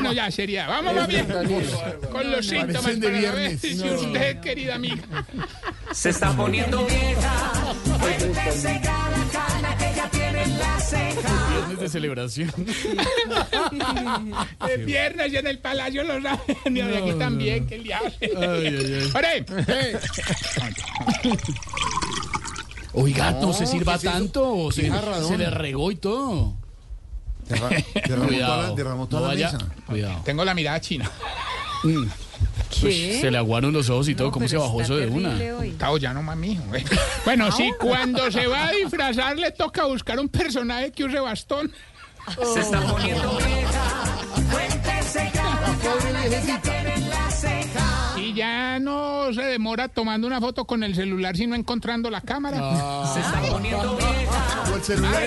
Bueno, ya sería. Vamos más bien con los síntomas de para ver si usted, querida amiga. Se está poniendo vieja. Cuéntese cada cana que ya tiene en la ceja. Viernes de celebración. El viernes y en el Palacio lo saben. Y aquí también, que el diablo. ¡Ore! Oiga, no, se sirva tanto. o Se, se le regó y todo. Derra- derramó toda la, Cuidado. derramó toda no la vaya. mesa. Cuidado. Tengo la mirada china. Pues, se le aguaron los ojos y todo. ¿Cómo se bajó eso de una? Está ya no mami. güey. Bueno, sí, cuando se va a disfrazar le toca buscar un personaje que use bastón. Se está poniendo vieja. Cuéntese cada cana que ya tiene en la ceja. Y ya no se demora tomando una foto con el celular, sino encontrando la cámara. Se está poniendo vieja. O el celular.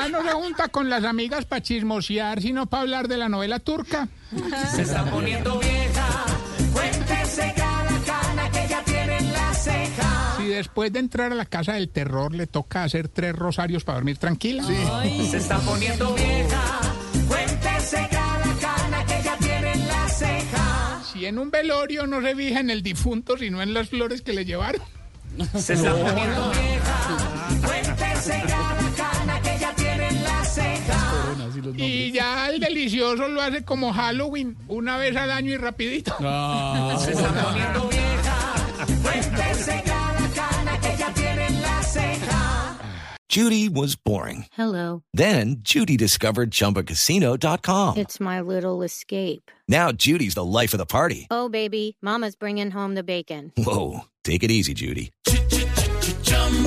Ya no se junta con las amigas para chismosear, sino para hablar de la novela turca. Se está poniendo vieja. Cuéntese cada cana que ya tiene en la ceja. Si después de entrar a la casa del terror le toca hacer tres rosarios para dormir tranquila. Se está poniendo vieja. Cuéntese cada cana que ya tiene en la ceja. Si en un velorio no se fija en el difunto, sino en las flores que le llevaron. Se está poniendo vieja. Ceja. Y ya el delicioso lo hace como Halloween, una vez al año y rapidito. Ah. Se está poniendo vieja. Cuéntese cada cana que ya tiene en la ceja. Judy was boring. Hello. Then Judy discovered ChumbaCasino.com. It's my little escape. Now Judy's the life of the party. Oh, baby, Mama's bringing home the bacon. Whoa, take it easy, Judy.